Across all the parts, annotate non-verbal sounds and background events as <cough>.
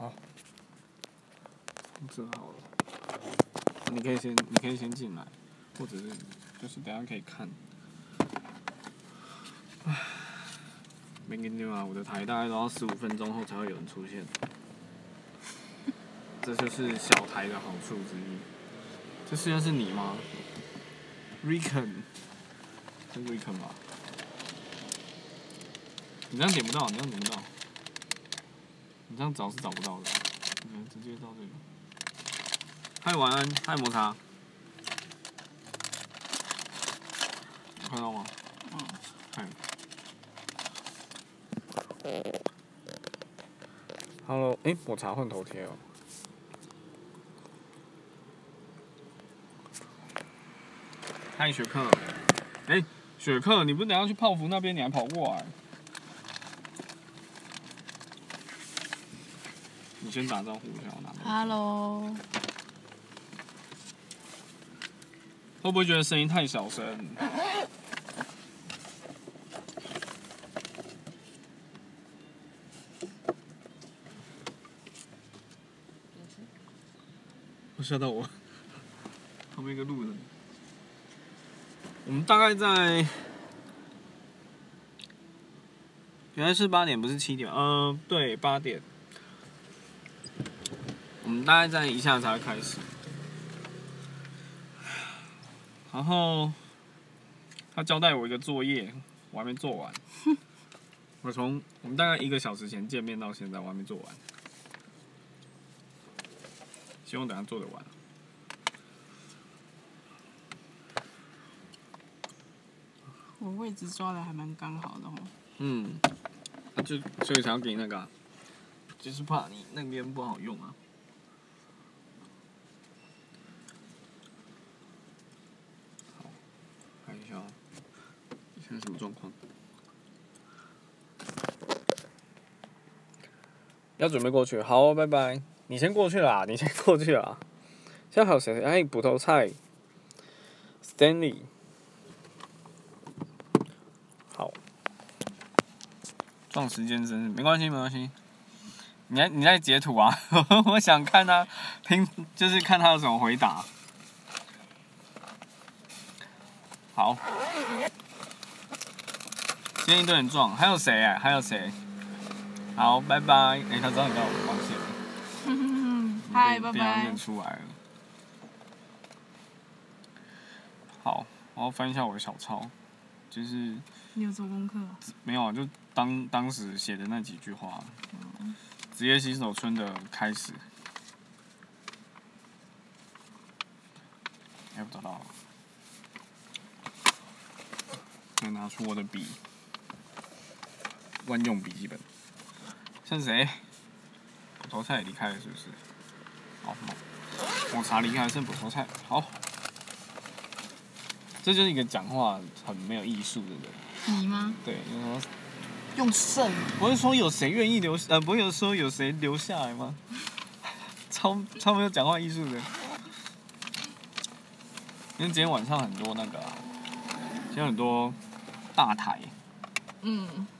好，这好了，你可以先，你可以先进来，或者是就是等下可以看。唉，没跟你啊，我的台大概都要十五分钟后才会有人出现，这就是小台的好处之一。这现在是你吗？Recon，是 Recon 吧？你这样点不到，你这样点不到，你这样找是找不到的。你看，直接到这个。嗨，晚安，嗨，摩擦。看到吗？嗯。嗨。Hello，哎，抹茶换头贴哦。嗨，雪克。哎，雪克，你不是等下去泡芙那边，你还跑过来？你先打招呼一下，我拿。Hello，会不会觉得声音太小声？我吓到我，旁边一个路人。我们大概在，原来是八点，不是七点。嗯、对，八点。我们大概在一下才会开始。然后他交代我一个作业，我还没做完。我从我们大概一个小时前见面到现在，我还没做完。希望等下做得完。我位置抓的还蛮刚好的哦。嗯，啊就所以才要给你那个啊、就是怕你那边不好用啊。好，看一下哦，现在什么状况？要准备过去，好，拜拜。你先过去啦，<laughs> 你先过去啦。现在还有谁？哎，捕头菜，Stanley。好，撞时间真是没关系，没关系。你在你在截图啊？<laughs> 我想看他听，就是看他有什么回答。好，今天一堆人撞，还有谁哎、还有谁？好，拜拜。哎、他知道你叫我，抱歉了。<laughs> 嗨，拜拜认。出来了。好，我要翻一下我的小抄，就是你有做功课哦？没有啊，就当当时写的那几句话，职业新手村的开始。哎，我找到了，再拿出我的笔，万用笔记本。剩谁？捕头菜也离开了，是不是？好，抹抹茶离开了，剩捕头菜。好，这就是一个讲话很没有艺术的人。你吗？对，就是说用剩。不是说有谁愿意留，呃，不是说有谁留下来吗？<laughs> 超超没有讲话艺术的。因为今天晚上很多那个、啊，今天很多大台，嗯，我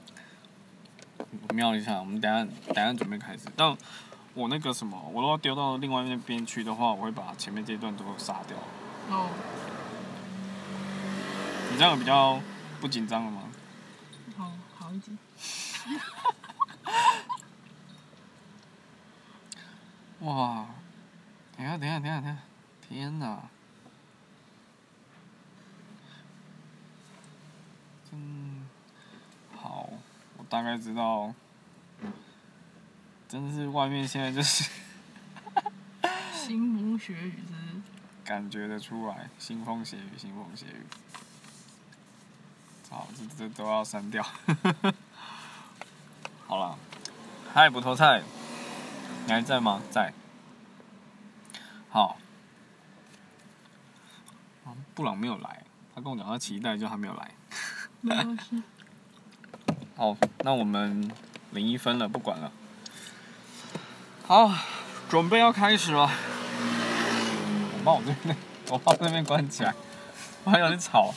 瞄一下，我们等下等下准备开始。但我那个什么，我如果丢到另外那边去的话，我会把前面这一段都杀掉。哦，你这样有比较不紧张了吗？好好一点。<laughs> 哇！等一下，等一下，等下，等下！天哪！真大概知道，真的是外面现在就是 <laughs> 腥风血雨是不是感觉得出来，腥风血雨，腥风血雨。好，这这都要删掉。<laughs> 好了，嗨，捕头菜，你还在吗？在。好。啊布朗没有来，他跟我讲他期待，就还没有来。<laughs> 没关系。好，那我们零一分了，不管了。好，准备要开始了。我把我这边，我把这边关起来，我还有点吵。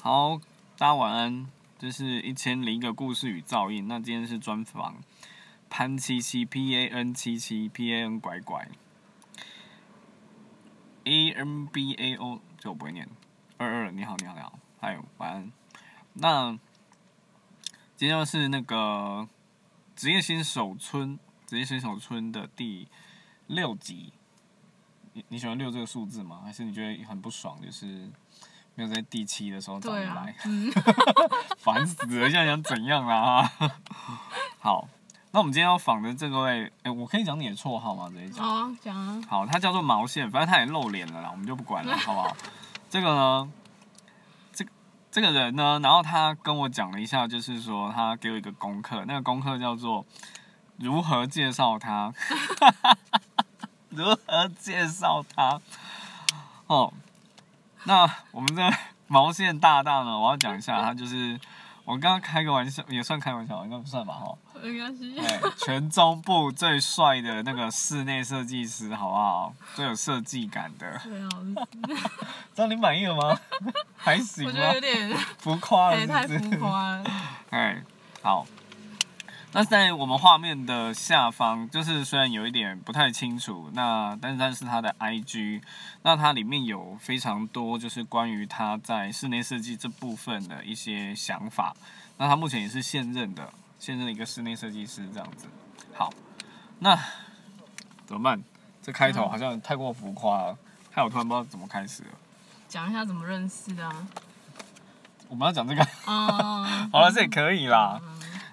好，大家晚安。这是一千零一个故事与噪音。那今天是专访潘七七 P A N 七七 P A N 拐拐 A N B A O 这我不会念。二二你好你好你好，嗨晚安。那今天是那个职业新手村职业新手村的第六集。你你喜欢六这个数字吗？还是你觉得很不爽？就是没有在第七的时候找你来，，嗯，<laughs> 烦死了！现在想怎样啊？<laughs> 好，那我们今天要访的这位，哎、我可以讲你的绰号吗？直接讲。好啊，讲啊，好，他叫做毛线，反正他也露脸了啦，我们就不管了，好不好？这个呢，这个人呢，然后他跟我讲了一下，就是说他给我一个功课，那个功课叫做如何介绍他，<laughs> 如何介绍他。哦，那我们这毛线大大呢，我要讲一下，他就是我刚刚开个玩笑，也算开玩笑，应该不算吧？哈。没关系，哎，全中部最帅的那个室内设计师，好不好？最有设计感的，对啊，这样你满意了吗？<laughs> 还行吗我觉得有？点浮夸了哎太？浮夸了，哎，好。那在我们画面的下方，就是虽然有一点不太清楚，那但是但是它的 IG，那它里面有非常多就是关于他在室内设计这部分的一些想法。那他目前也是现任的，现任的一个室内设计师这样子。好，那怎么办？这开头好像太过浮夸了，害我突然不知道怎么开始了。讲一下怎么认识的啊，我们要讲这个。啊，<laughs> 好了，这也可以啦。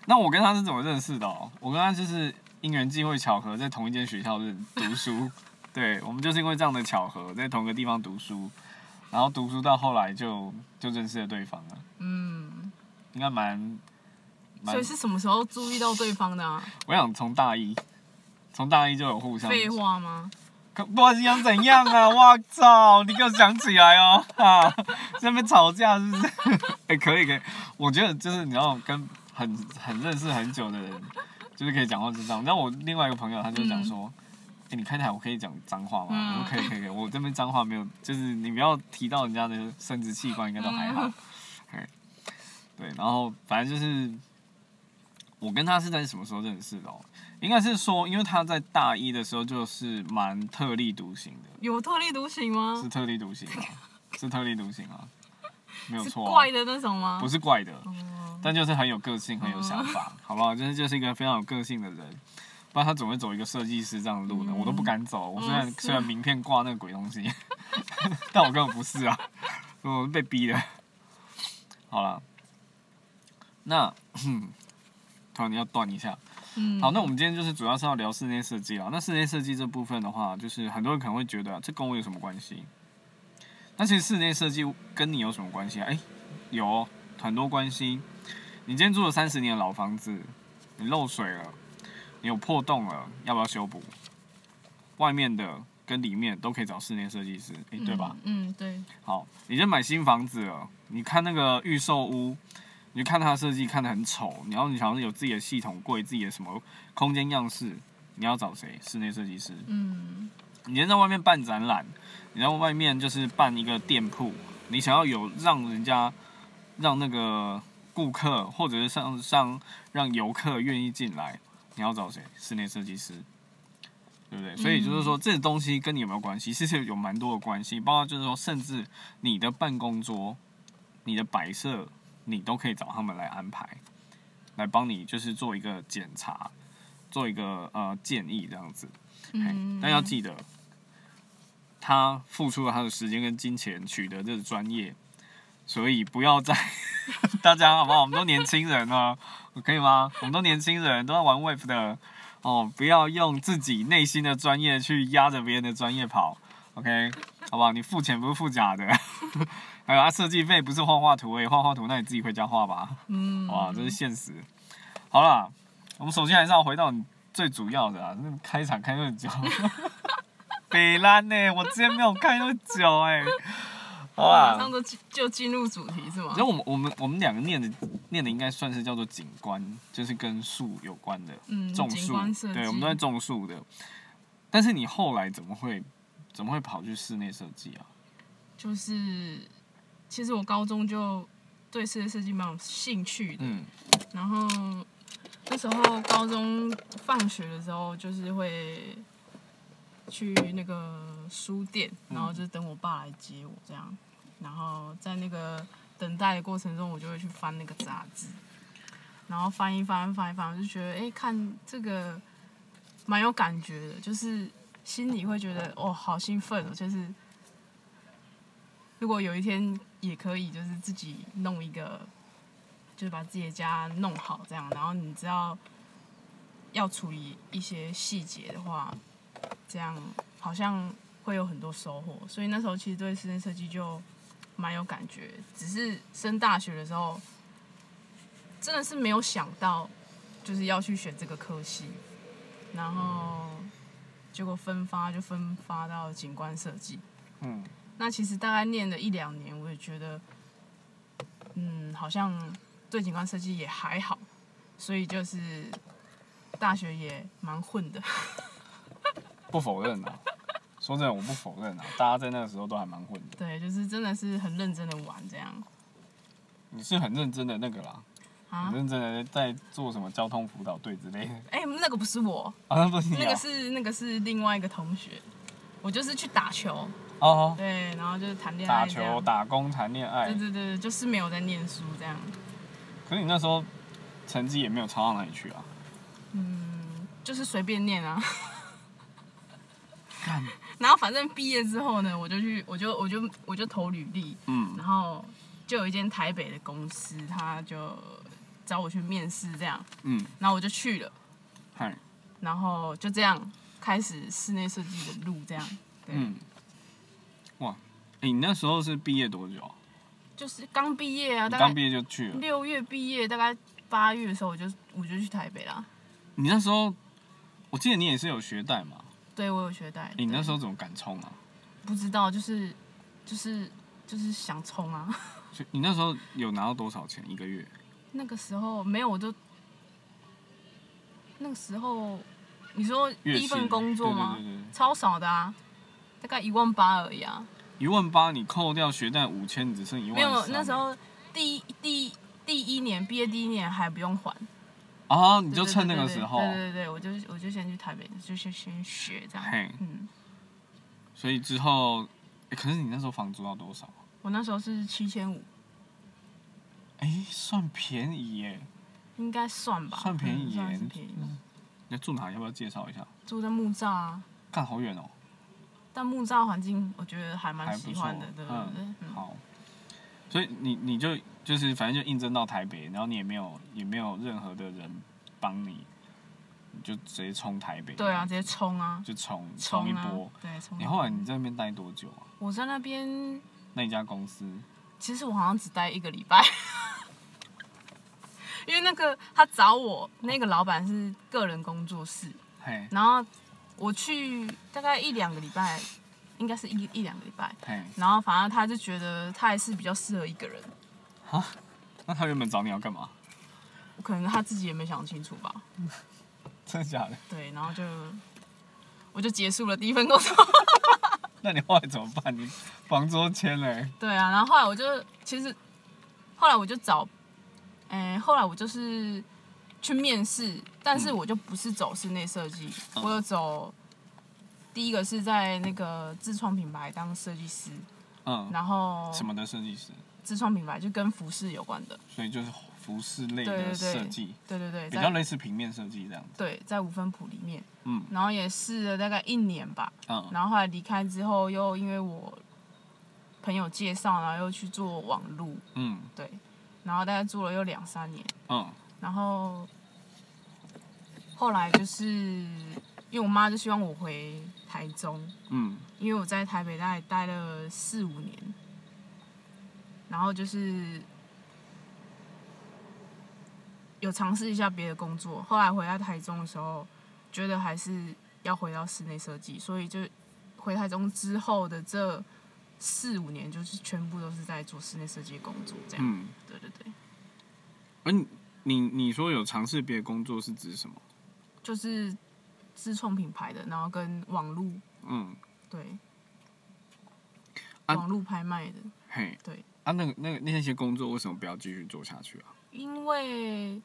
那我跟他是怎么认识的、哦？我跟他就是因缘际会巧合，在同一间学校认读书。<laughs> 对，我们就是因为这样的巧合，在同一个地方读书，然后读书到后来就就认识了对方了，嗯，应该蛮蛮所以。是什么时候注意到对方的啊？我想从大一，从大一就有互相。废话吗？可不管是想怎样啊！<laughs> 我操，你给我想起来哦！<laughs> 啊，在那边吵架是不是？哎、可以可以，我觉得就是你要跟很很认识很久的人，就是可以讲话是这样。那我另外一个朋友他就讲说，哎、你开台我可以讲脏话吗？嗯我说可以可以可以，我这边脏话没有，就是你不要提到人家的生殖器官，应该都还好。<laughs> 哎、对，然后反正就是我跟他是在什么时候认识的、哦？应该是说，因为他在大一的时候就是蛮特立独行的，有特立独行吗是？特立独行啊，是特立独行啊，<laughs> 没有错、啊，怪的那种吗？不是怪的，哦，但就是很有个性，很有想法，<laughs> 好不好？就是就是一个非常有个性的人，不然他怎么会走一个设计师这样的路呢，嗯我都不敢走。我虽然、嗯虽然名片挂那个鬼东西，<laughs> 但我根本不是啊，我被逼的。好了，那突然要断一下。嗯，好，那我们今天就是主要是要聊室内设计啊。那室内设计这部分的话，就是很多人可能会觉得、啊、这跟我有什么关系？那其实室内设计跟你有什么关系啊？哎、有哦很多关系。你今天住了三十年的老房子，你漏水了，你有破洞了，要不要修补？外面的跟里面都可以找室内设计师，哎、对吧？嗯？嗯，对，好，你先买新房子了，你看那个预售屋，你就看它的设计看得很丑，然后你想要有自己的系统柜、自己的什么空间样式，你要找谁？室内设计师。嗯你先在外面办展览，你在外面就是办一个店铺，你想要有让人家让那个顾客或者是上上让游客愿意进来，你要找谁？室内设计师，对不对？所以就是说，这东西跟你有没有关系？其实有蛮多的关系，包括就是说，甚至你的办公桌、你的摆设，你都可以找他们来安排，来帮你就是做一个检查，做一个呃建议这样子。嗯，但要记得，他付出了他的时间跟金钱取得这个专业，所以不要再 <laughs> 大家好不好？我们都年轻人啊，可以吗？我们都年轻人，都在玩 Wave 的哦，不要用自己内心的专业去压着别人的专业跑，OK？好不好？你付钱不是付假的，<laughs> 还有啊，设计费不是画画图而已，画画图那你自己回家画吧。嗯，哇，这是现实。好了，我们首先还是要回到你最主要的啊，那开场开那么久，北兰呢？我之前没有看那么久哎、好啦马上，就进就进入主题是吗然？后我们我们我们两个念的念的应该算是叫做景观，就是跟树有关的，嗯，景种树对，我们都在种树的。但是你后来怎么会怎么会跑去室内设计啊？就是，其实我高中就对室内设计蛮有兴趣的，嗯然后那时候高中放学的时候，就是会去那个书店，然后就等我爸来接我这样。然后在那个等待的过程中，我就会去翻那个杂志，然后翻一翻翻一翻，我就觉得哎，看这个蛮有感觉的，就是心里会觉得哦，好兴奋哦，就是如果有一天也可以，就是自己弄一个。就是把自己的家弄好，这样，然后你知道要处理一些细节的话，这样好像会有很多收获。所以那时候其实对室内设计就蛮有感觉。只是升大学的时候，真的是没有想到就是要去选这个科系，然后结果分发就分发到景观设计。嗯。那其实大概念了一两年，我也觉得，嗯，好像。对景观设计也还好，所以就是大学也蛮混的。不否认啊，<laughs> 说真的我不否认啊，大家在那个时候都还蛮混的。对，就是真的是很认真的玩这样。你是很认真的那个啦，很认真的在做什么交通辅导队之类的。哎，那个不是我，那不是你，那个是那个是另外一个同学，我就是去打球。哦。对，然后就是谈恋爱。打球、打工、谈恋爱。对对对，就是没有在念书这样。可是你那时候成绩也没有差到哪里去啊。嗯，就是随便念啊。<laughs> 然后反正毕业之后呢，我就去，我就我就我就投履历。嗯。然后就有一间台北的公司，他就找我去面试，这样。嗯。然后我就去了。嗨。然后就这样开始室内设计的路，这样。嗯。哇，哎你那时候是毕业多久？就是刚毕业啊，大概刚毕业就去了。六月毕业，大概八月的时候，我就我就去台北啦。你那时候，我记得你也是有学贷嘛？对，我有学贷。你那时候怎么敢冲啊？不知道，就是就是就是想冲啊。<laughs> 你那时候有拿到多少钱一个月？那个时候没有，我就那个时候你说第一份工作吗？超少的啊，大概一万八而已啊。一万八，你扣掉学贷五千，只剩一万。没有，那时候第一第一第一年毕业第一年还不用还。啊，你就趁那个时候。对对对，我就我就先去台北，就先先学这样。嘿。嗯。所以之后，可是你那时候房租要多少？我那时候是七千五。哎，算便宜耶。应该算吧。算便宜耶。算便宜。你住哪？要不要介绍一下？住在木栅啊。看好远哦。但木栅环境我觉得还蛮喜欢的，对不对？好，所以你你就就是反正就应征到台北，然后你也没有也没有任何的人帮你，你就直接冲台北。对啊，直接冲啊！就冲冲一波。对，冲。你后来你在那边待多久啊？我在那边。那家公司。其实我好像只待一个礼拜，<laughs> 因为那个他找我那个老板是个人工作室，然后。我去大概一两个礼拜，应该是一一两个礼拜。然后反正他就觉得他还是比较适合一个人。啊？那他原本找你要干嘛？可能他自己也没想清楚吧。<laughs> 真的假的？对，然后就我就结束了第一份工作。<laughs> 那你后来怎么办？你房租签嘞？对啊，然后后来我就其实后来我就找，哎，后来我就是。去面试，但是我就不是走室内设计，我有走第一个是在那个自创品牌当设计师，嗯，然后什么的设计师？自创品牌就跟服饰有关的，所以就是服饰类的设计，对对对，比较类似平面设计这样子。对，在五分谱里面，嗯，然后也试了大概一年吧，嗯，然后后来离开之后，又因为我朋友介绍，然后又去做网路，嗯，对，然后大概做了又两三年，嗯。然后后来就是因为我妈就希望我回台中，嗯，因为我在台北大概待了四五年，然后就是有尝试一下别的工作。后来回到台中的时候，觉得还是要回到室内设计，所以就回台中之后的这四五年，就是全部都是在做室内设计工作，这样。嗯，对对对。嗯。你你说有尝试别的工作是指什么？就是自创品牌的，然后跟网络，嗯，对，网络拍卖的，嘿，对。啊，那个那个那些工作为什么不要继续做下去啊？因为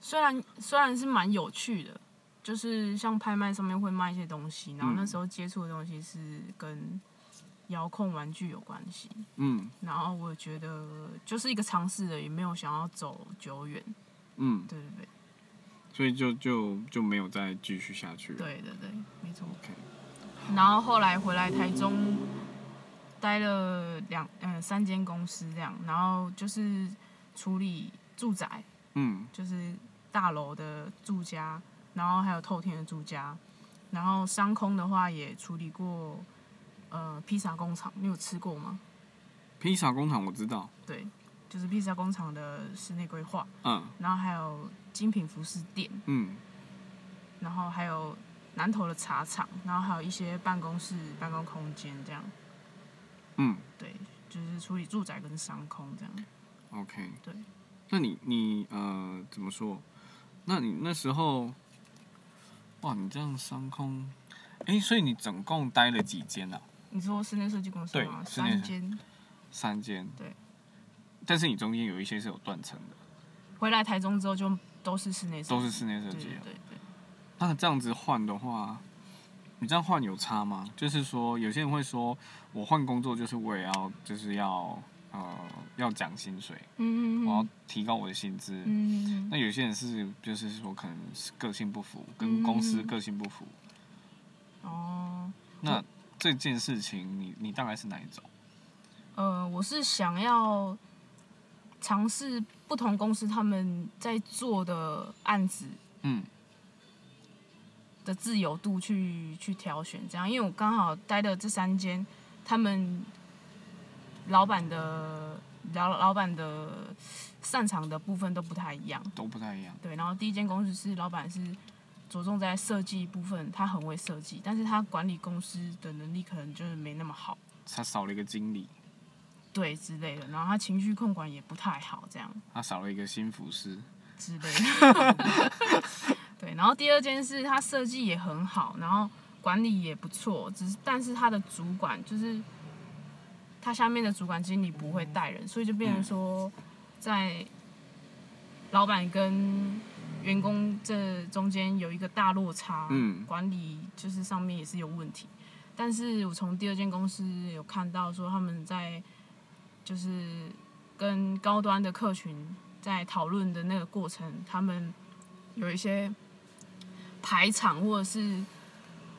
虽然虽然是蛮有趣的，就是像拍卖上面会卖一些东西，然后那时候接触的东西是跟遥控玩具有关系，嗯。然后我觉得就是一个尝试的，也没有想要走久远，嗯，对对对。所以就就就没有再继续下去对对对，没错。OK，然后后来回来台中，待了两嗯三间公司这样，然后就是处理住宅，嗯。就是大楼的住家，然后还有透天的住家，然后商空的话也处理过，呃，披萨工厂，你有吃过吗？披萨工厂我知道，对，就是披萨工厂的室内规划，嗯。然后还有精品服饰店，嗯。然后还有南投的茶厂，然后还有一些办公室、办公空间这样，嗯对，就是处理住宅跟商空这样。，OK。对。那你你呃怎么说？那你那时候，哇，你这样商空，哎、所以你总共待了几间啊？你说室内设计公司对吗？三间。三间。对。但是你中间有一些是有断层的，回来台中之后就都是室内设计，都是室内设计对对。那这样子换的话，你这样换有差吗？就是说，有些人会说，我换工作就是为了要，就是要呃要涨薪水，嗯嗯我要提高我的薪资。嗯那有些人是就是说可能是个性不符，跟公司嗯个性不符。哦，那这件事情你你大概是哪一种？呃，我是想要尝试不同公司他们在做的案子嗯的自由度去去挑选，这样，因为我刚好待的这三间，他们老板的老老板的擅长的部分都不太一样。都不太一样。对，然后第一间公司是老板是着重在设计部分，他很会设计，但是他管理公司的能力可能就是没那么好，他少了一个经理，对之类的，然后他情绪控管也不太好，这样他少了一个新服饰。之类的。<laughs> 对，然后第二件事，他设计也很好，然后管理也不错，只是但是他的主管就是他下面的主管经理不会带人，所以就变成说在老板跟员工这中间有一个大落差，嗯管理就是上面也是有问题。但是我从第二间公司有看到说他们在就是跟高端的客群在讨论的那个过程，他们有一些排场或者是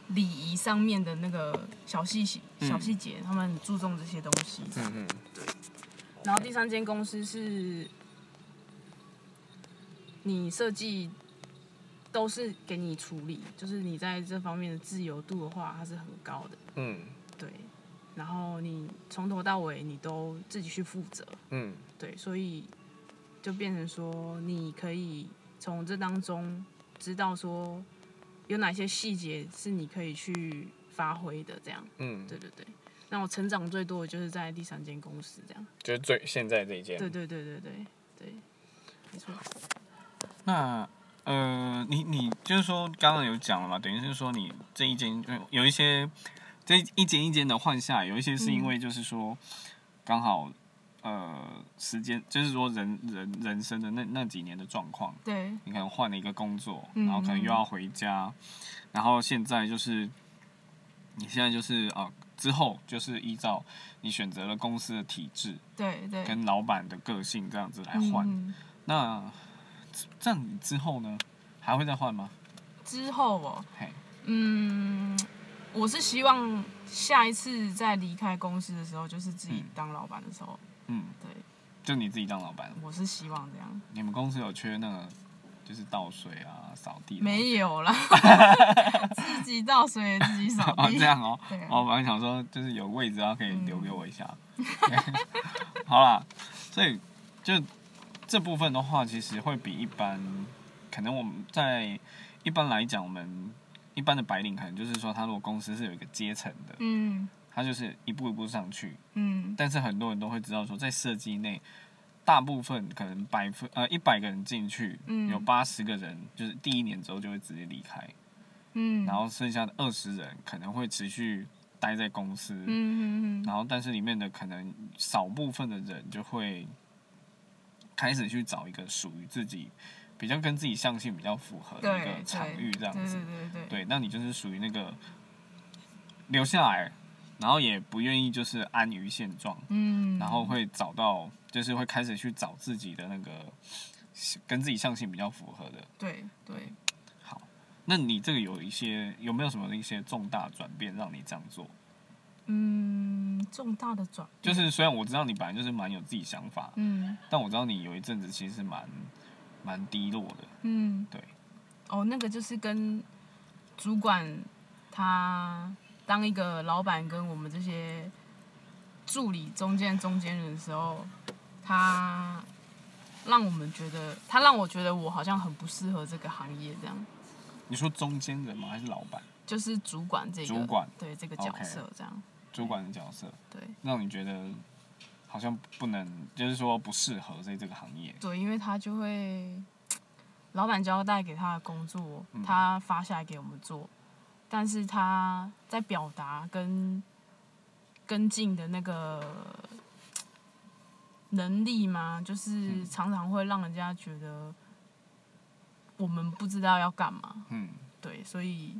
礼仪上面的那个小细节、嗯小细节，他们很注重这些东西。嗯嗯。对然后第三间公司是，你设计都是给你处理，就是你在这方面的自由度的话，它是很高的。嗯对，然后你从头到尾你都自己去负责，嗯对，所以就变成说你可以从这当中知道说有哪些细节是你可以去发挥的，这样，嗯，对对对。那我成长最多的就是在第三间公司这样，就是最现在这一间。对对对对对对，没错。那呃，你你就是说刚刚有讲了嘛，等于是说你这一间呃有一些这一间一间的换下来，有一些是因为就是说刚好呃时间，就是说人人人生的那那几年的状况，对，你可能换了一个工作，嗯然后可能又要回家，然后现在就是你现在就是啊、呃之后就是依照你选择了公司的体制对对，跟老板的个性这样子来换。嗯那这样你之后呢，还会再换吗？之后哦，嘿，嗯，我是希望下一次再离开公司的时候，就是自己嗯。当老板的时候，嗯，对，就你自己当老板。我是希望这样。你们公司有缺那个就是倒水啊、扫地？没有啦，<laughs> 自己倒水自己扫哦，地。这样哦。对啊哦，我本来想说，就是有位置，然后可以留给嗯我一下。<laughs> 好啦，所以就这部分的话，其实会比一般，可能我们在一般来讲，我们一般的白领，可能就是说，他如果公司是有一个阶层的，嗯他就是一步一步上去。嗯但是很多人都会知道说，在设计内，大部分可能百分呃一百个人进去，嗯有八十个人就是第一年之后就会直接离开，嗯，然后剩下的二十人可能会持续待在公司，嗯嗯嗯然后但是里面的可能少部分的人就会开始去找一个属于自己比较跟自己相性比较符合的对一个场域这样子。对，那你就是属于那个留下来，然后也不愿意就是安于现状，嗯，然后会找到，就是会开始去找自己的那个跟自己相性比较符合的。对对，好，那你这个有一些有没有什么一些重大转变让你这样做？嗯，重大的转变。就是虽然我知道你本来就是蛮有自己想法，嗯。但我知道你有一阵子其实是蛮蛮低落的。嗯，对，哦，那个就是跟主管他当一个老板跟我们这些助理中间中间人的时候，他让我们觉得，他让我觉得我好像很不适合这个行业，这样。你说中间人吗？还是老板？就是主管这个主管对这个角色这样。主管的角色，对。让你觉得好像不能，就是说不适合在这个行业。对，因为他就会老板交代给他的工作，嗯。他发下来给我们做，但是他在表达跟跟进的那个能力嘛，就是嗯常常会让人家觉得我们不知道要干嘛，嗯，对，所以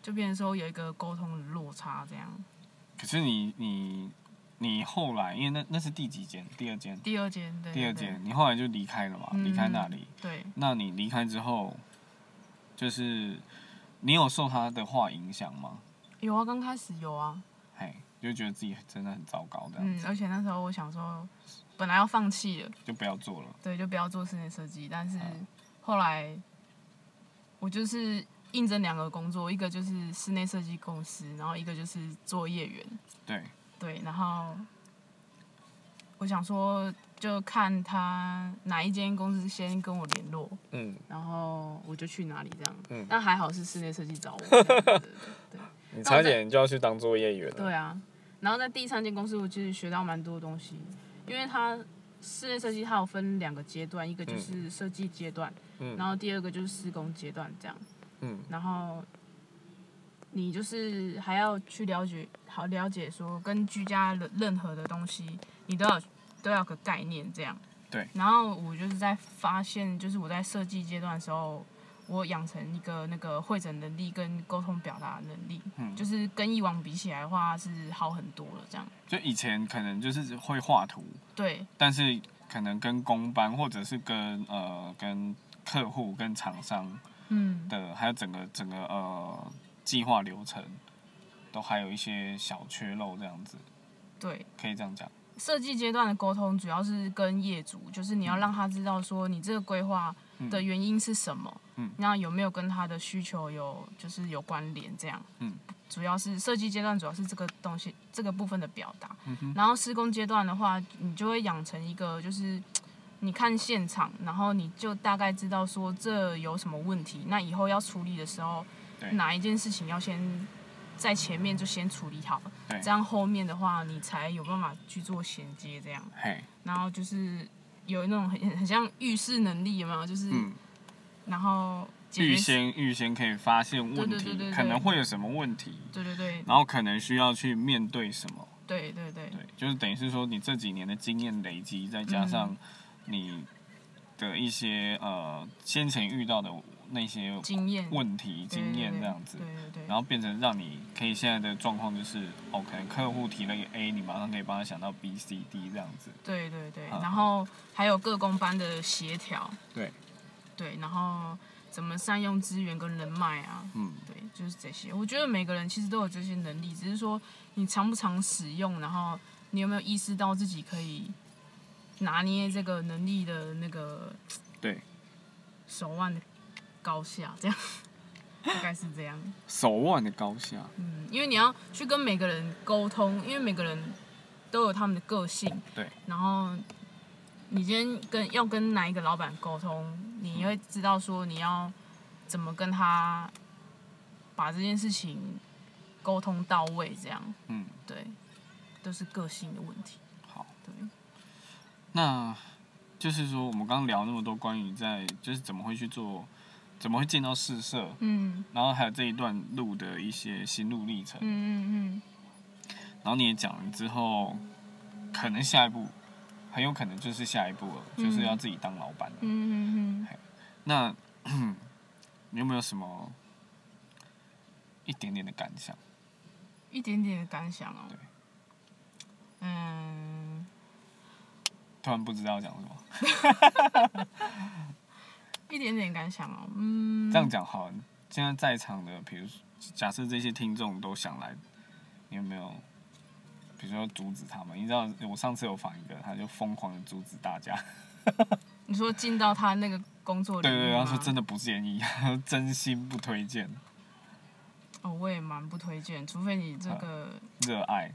就变成说有一个沟通的落差，这样。可是你你你后来，因为那那是第几间？第二间。第二间，对对第二间，你后来就离开了嘛？嗯离开那里。对，那你离开之后，就是你有受他的话影响吗？有啊，刚开始有啊，嘿，就觉得自己真的很糟糕，这样、嗯，而且那时候我想说，本来要放弃了。就不要做了。对，就不要做室内设计。但是嗯后来我就是应征两个工作，一个就是室内设计公司，然后一个就是作业员。对，对，然后我想说，就看他哪一间公司先跟我联络，嗯，然后我就去哪里这样。嗯。但还好是室内设计找我。<laughs> 对对对对。你差点就要去当作业员了。对啊，然后在第三间公司，我其实学到蛮多东西，因为它室内设计它有分两个阶段，一个就是设计阶段，嗯。然后第二个就是施工阶段这样，嗯。然后你就是还要去了解，好了解说跟居家的任何的东西，你都要都要个概念这样。对。然后我就是在发现，就是我在设计阶段的时候，我养成一个那个会诊能力跟沟通表达能力，嗯就是跟以往比起来的话是好很多了这样。就以前可能就是会画图，对但是可能跟工班或者是跟呃跟客户跟厂商嗯，的，还有整个整个呃计划流程，都还有一些小缺漏这样子，对。可以这样讲。设计阶段的沟通主要是跟业主，就是你要让他知道说你这个规划的原因是什么，嗯。那有没有跟他的需求有就是有关联这样，嗯，主要是设计阶段主要是这个东西这个部分的表达，嗯哼。然后施工阶段的话，你就会养成一个就是。<tsk> 你看现场，然后你就大概知道说这有什么问题，那以后要处理的时候，哪一件事情要先在前面就先处理好，对这样后面的话你才有办法去做衔接这样。嘿，然后就是有那种很很像预示能力，有没有？就是、嗯，然后预先预先可以发现问题，可能会有什么问题，对对对。然后可能需要去面对什么。对对对。对，就是等于是说你这几年的经验累积，再加上嗯。你的一些呃先前遇到的那些经验。问题、经验这样子。对，对对。然后变成让你可以现在的状况就是，哦，可能客户提了一个 A，你马上可以帮他想到 B、C、D 这样子。对对对，啊。然后还有各工班的协调，对，对，然后怎么善用资源跟人脉啊，嗯，对，就是这些。我觉得每个人其实都有这些能力，只是说你常不常使用，然后你有没有意识到自己可以拿捏这个能力的那个对，手腕的高下，这样。<laughs> 大概是这样。手腕的高下，嗯，因为你要去跟每个人沟通，因为每个人都有他们的个性，对，然后你今天跟要跟哪一个老板沟通，你会知道说你要怎么跟他把这件事情沟通到位，这样。嗯，对，都是个性的问题。好，对，那就是说我们刚刚聊那么多关于在就是怎么会去做，怎么会进到试社，嗯。然后还有这一段路的一些心路历程，嗯嗯嗯。然后你也讲了之后，可能下一步很有可能就是下一步了，就是要自己当老板了。嗯嗯那 <clears throat> 你有没有什么一点点的感想？一点点的感想哦。对。嗯，突然不知道讲什么。<laughs> 一点点感想哦。嗯。这样讲好了，现在在场的，比如假设这些听众都想来，你有没有，比如说阻止他们？你知道我上次有访一个，他就疯狂的阻止大家。你说进到他那个工作里对对对，他说真的不建议，<laughs> 真心不推荐，哦，我也蛮不推荐，除非你这个、热爱。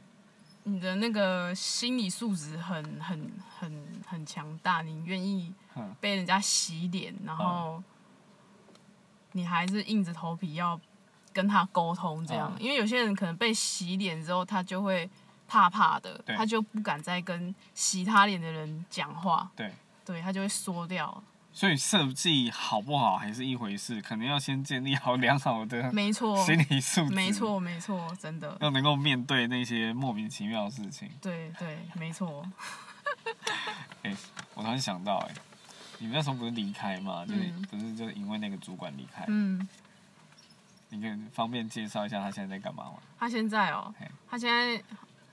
你的那个心理素质很很很很强大，你愿意嗯被人家洗脸，然后你还是硬着头皮要跟他沟通这样，嗯。因为有些人可能被洗脸之后，他就会怕怕的，他就不敢再跟洗他脸的人讲话，对，对他就会缩掉。所以设计好不好还是一回事，可能要先建立好良好的没错，心理素质，没，错，没错，真的，要能够面对那些莫名其妙的事情。对对，没错，哎、我突然想到、哎，你们那时候不是离开吗？就是、嗯不是就是因为那个主管离开？嗯。你可以方便介绍一下他现在在干嘛吗？他现在哦嘿，他现在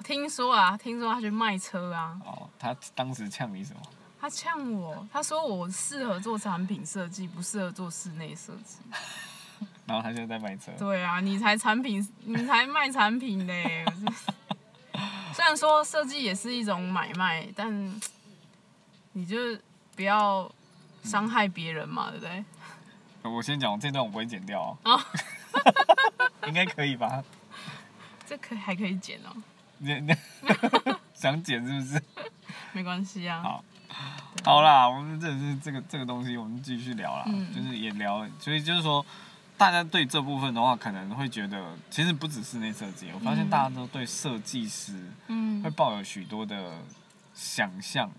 听说啊，听说他去卖车啊，哦，他当时呛你什么？他呛我，他说我适合做产品设计，不适合做室内设计。<laughs> 然后他现在在卖车。对啊，你才产品，你才卖产品嘞。<laughs> 虽然说设计也是一种买卖，但你就不要伤害别人嘛，对不对？我先讲，我这段我不会剪掉哦。哦 <laughs> 应该可以吧？这可还可以剪哦，你你 <laughs> 想剪是不是？没关系啊。好好啦，我们这是这个这个东西，我们继续聊啦。嗯就是也聊，所以就是说，大家对这部分的话，可能会觉得，其实不止室内设计，我发现嗯大家都对设计师会嗯，抱有许多的想象，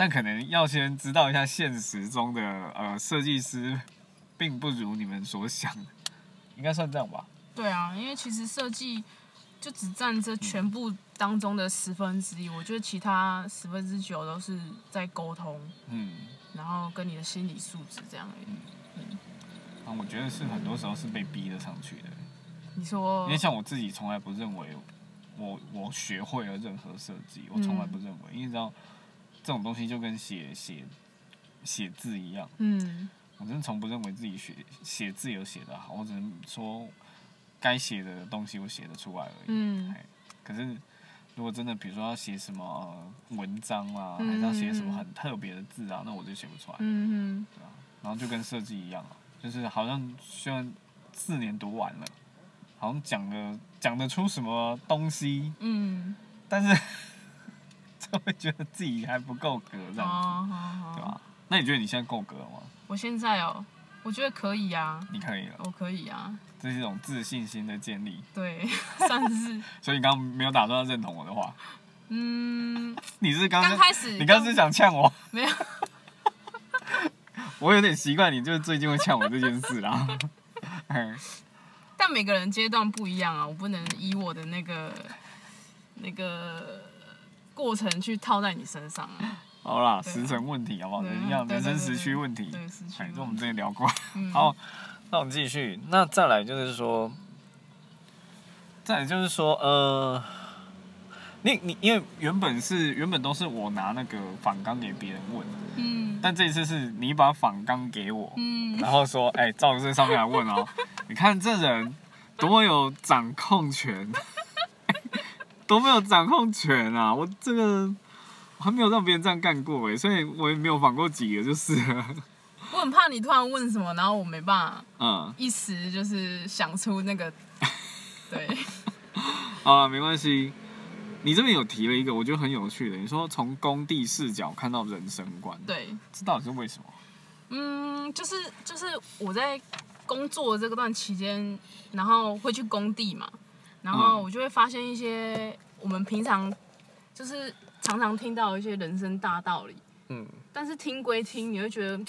但可能要先知道一下现实中的呃设计师，并不如你们所想的，应该算这样吧？对啊，因为其实设计就只占这全部当中的十分之一，我觉得其他十分之九都是在沟通，嗯，然后跟你的心理素质这样而已。啊，我觉得是很多时候是被逼得上去的，你说因为像我自己从来不认为我我学会了任何设计，我从来不认为，因为你知道这种东西就跟写写写字一样。嗯我真的从不认为自己写写字有写得好，我只能说该写的东西我写得出来而已。嗯可是如果真的比如说要写什么呃文章啊，嗯还是要写什么很特别的字啊，那我就写不出来。嗯然后就跟设计一样啊，就是好像虽然四年读完了，好像讲的讲得出什么东西，嗯但是就会觉得自己还不够格这嗯，样子，好好好，对吧？那你觉得你现在够格了吗？我现在哦，我觉得可以啊，你可以了，我可以啊，这是一种自信心的建立。对，<laughs> 算是 <laughs> 所以你刚刚没有打算要认同我的话，嗯，你是刚刚开始你刚刚是想呛我？没有，<laughs> 我有点习惯你，就是最近会呛我这件事啦。嗯但每个人阶段不一样啊，我不能以我的那个那个过程去套在你身上啊。好啦，时辰问题好不好？人一样，人生时区问题。对，失去哎，这我们。之前聊过。嗯好，那我们继续。那再来就是说，再来就是说，呃，你你因为原本是原本都是我拿那个反纲给别人问，嗯但这一次是你把反纲给我，嗯然后说，哎、照着这上面来问哦。你看这人多么有掌控权，多没有掌控权啊！我这个我还没有让别人这样干过哎，所以我也没有仿过几个就是了。<laughs> 我很怕你突然问什么，然后我没办法嗯，一时就是想出那个，<laughs> 对，啊，没关系。你这边有提了一个，我觉得很有趣的。你说从工地视角看到人生观，对，这到底是为什么？嗯，就是就是我在工作这个段期间，然后会去工地嘛，然后嗯。我就会发现一些我们平常就是常常听到一些人生大道理，嗯，但是听归听，你会觉得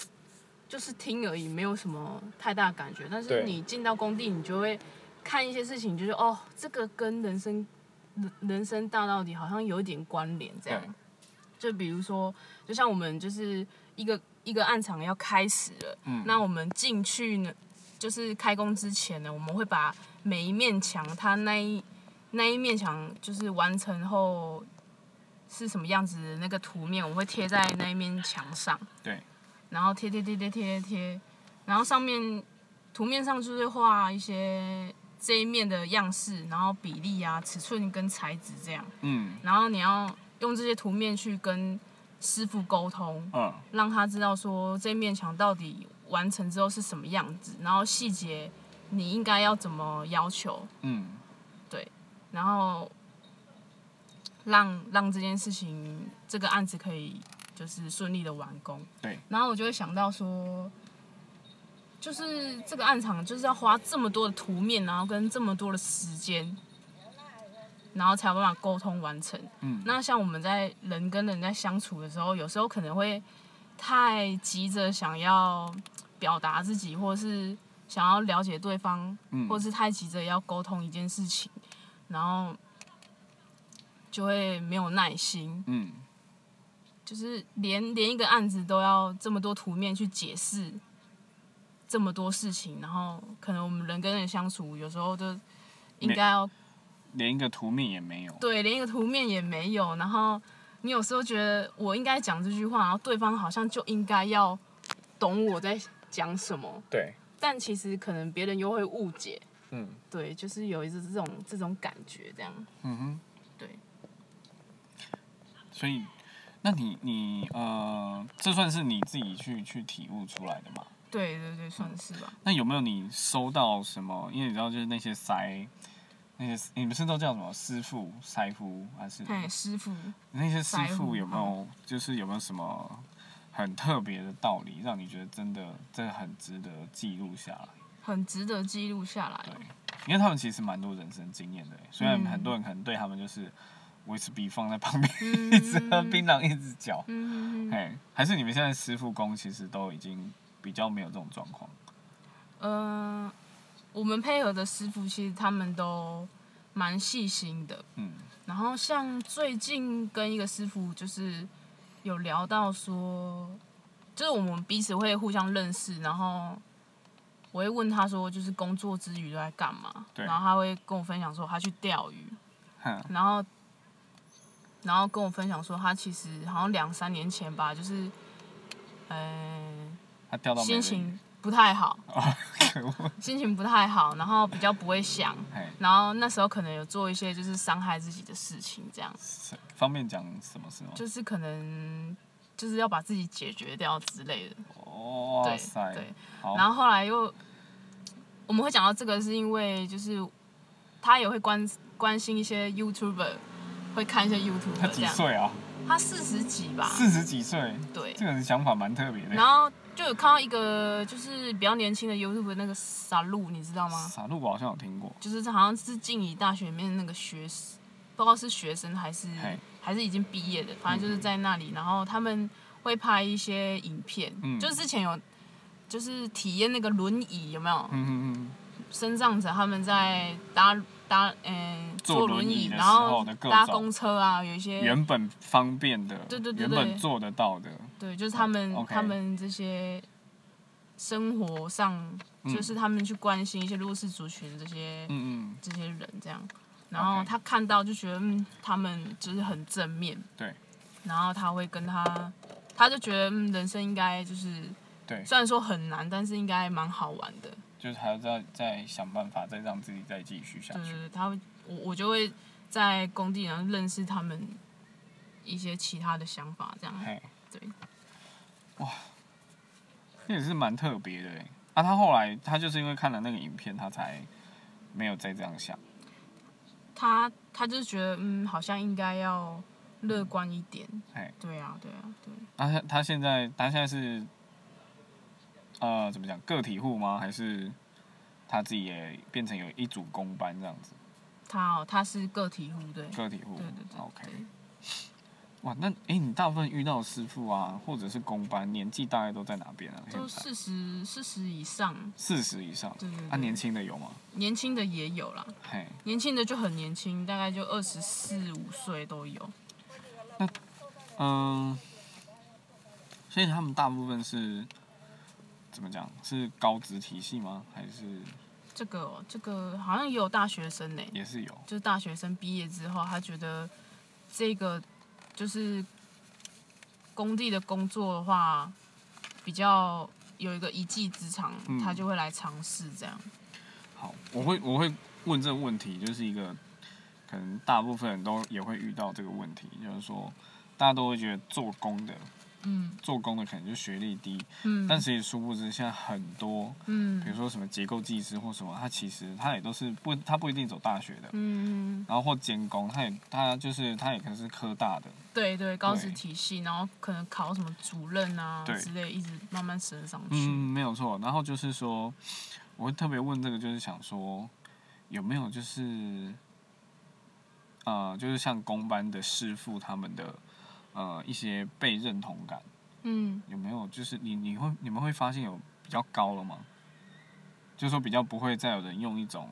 就是听而已，没有什么太大感觉。但是你进到工地，你就会看一些事情，就是哦，这个跟人生人人生大道理好像有一点关联，这样。对。就比如说，就像我们就是一个一个暗场要开始了，嗯。那我们进去呢，就是开工之前呢，我们会把每一面墙它那一那一面墙就是完成后是什么样子的那个图面，我们会贴在那一面墙上。对，然后贴贴贴贴贴贴，然后上面图面上就是画一些这一面的样式，然后比例啊、尺寸跟材质这样，嗯。然后你要用这些图面去跟师傅沟通，嗯。让他知道说这面墙到底完成之后是什么样子，然后细节你应该要怎么要求，嗯，对然后让让这件事情这个案子可以就是顺利的完工。对，然后我就会想到说，就是这个案场就是要花这么多的图面，然后跟这么多的时间，然后才有办法沟通完成。嗯那像我们在人跟人在相处的时候，有时候可能会太急着想要表达自己，或是想要了解对方，嗯或是太急着要沟通一件事情，然后就会没有耐心。嗯就是连连一个案子都要这么多图面去解释这么多事情，然后可能我们人跟人相处，有时候就应该要连一个图面也没有。对，连一个图面也没有，然后你有时候觉得我应该讲这句话，然后对方好像就应该要懂我在讲什么，对，但其实可能别人又会误解，嗯。对，就是有一次这种这种感觉这样，嗯哼，对，所以，那你你呃，这算是你自己去去体悟出来的吗？对对对，算是吧。那有没有你收到什么？因为你知道，就是那些塞，那些你们是都叫什么？师傅、塞夫还是？嘿，师傅，那些师傅有没有就是有没有什么很特别的道理，让你觉得真的这个很值得记录下来？很值得记录下来对。因为他们其实蛮多人生经验的，虽然嗯很多人可能对他们就是威士忌放在旁边，嗯一直喝槟榔，一直 <laughs> 嚼。嗯嗯嗯。哎，还是你们现在师傅工其实都已经比较没有这种状况。嗯、我们配合的师傅其实他们都蛮细心的。嗯然后像最近跟一个师傅就是有聊到说，就是我们彼此会互相认识，然后我会问他说，就是工作之余都在干嘛？然后他会跟我分享说他去钓鱼，然后然后跟我分享说他其实好像两三年前吧，就是嗯、他掉到心情不太好，心情不太好，然后比较不会想，哎，然后那时候可能有做一些就是伤害自己的事情，这样是方便讲什么事吗？就是可能就是要把自己解决掉之类的，对哇塞，对。好，然后后来又我们会讲到这个，是因为就是他也会关关心一些 YouTuber，会看一些 YouTuber 他几。岁啊？他四十几吧，四十几岁，对。这个人想法蛮特别的。然后就有看到一个就是比较年轻的 YouTube 那个傻路，你知道吗？傻路我好像有听过，就是好像是静宜大学里面那个学生，不知道是学生还是还是已经毕业的，反正就是在那里，然后他们会拍一些影片，嗯。就是之前有就是体验那个轮椅有没有？嗯嗯嗯，身障者他们在搭搭嗯、坐坐轮椅，然后搭公车啊，有一些。原本方便的，对对对原本对。做得到的，对，就是他们、他们这些生活上，嗯。就是他们去关心一些弱势族群这些、嗯嗯，这些人这样，然后他看到就觉得嗯，他们就是很正面，对，然后他会跟他，他就觉得嗯，人生应该就是对，虽然说很难，但是应该蛮好玩的，就是还要再再想办法，再让自己再继续下去。对对对，他会我我就会在工地然后认识他们一些其他的想法这样，嘿，对，这也是蛮特别的哎。啊，他后来他就是因为看了那个影片，他才没有再这样想。他他就是觉得嗯，好像应该要乐观一点。哎，对啊，对啊，对。那他他现在他现在是呃怎么讲个体户吗？还是他自己也变成有一组公班这样子？他哦，他是个体户，对。个体户对对对。，OK。对哇，那哎，你大部分遇到的师傅啊，或者是工班，年纪大概都在哪边啊？现都四十四十以上，四十以上。对对对。啊，年轻的有吗？年轻的也有啦，嘿，年轻的就很年轻，大概就二十四五岁都有。那嗯，所以他们大部分是怎么讲？是高职体系吗？还是这个哦这个好像也有大学生呢，也是有？就是大学生毕业之后，他觉得这个就是工地的工作的话，比较有一个一技之长，嗯。他就会来尝试这样。好，我会我会问这个问题，就是一个可能大部分人都也会遇到这个问题，就是说大家都会觉得做工的嗯。做工的可能就学历低，嗯，但其实殊不知现在很多，嗯。比如说什么结构技师或什么，他其实他也都是不他不一定走大学的，嗯，然后或监工，他也他就是他也可能是科大的，对对，高职对体系，然后可能考什么主任啊之类，一直慢慢升上去。嗯，没有错。然后就是说，我会特别问这个，就是想说有没有就是呃，就是像工班的师傅他们的呃一些被认同感，嗯有没有就是你你会你们会发现有比较高了吗？就是说比较不会再有人用一种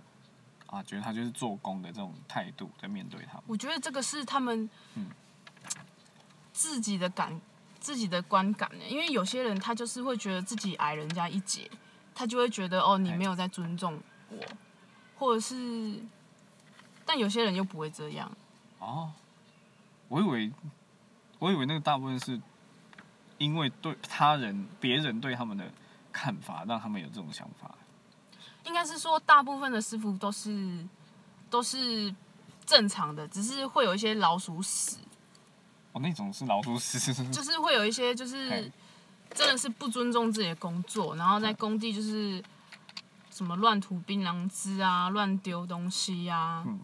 啊，觉得他就是做工的这种态度在面对他们。我觉得这个是他们嗯自己的感、自己的观感呢，因为有些人他就是会觉得自己矮人家一截，他就会觉得哦，你哎没有在尊重我，或者是，但有些人又不会这样。哦，我以为我以为那个大部分是因为对他人、别人对他们的看法，让他们有这种想法。应该是说，大部分的师傅都是都是正常的，只是会有一些老鼠屎，哦，那种是老鼠屎，<laughs> 就是会有一些就是真的是不尊重自己的工作，然后在工地就是什么乱吐槟榔汁啊、乱丢东西啊，嗯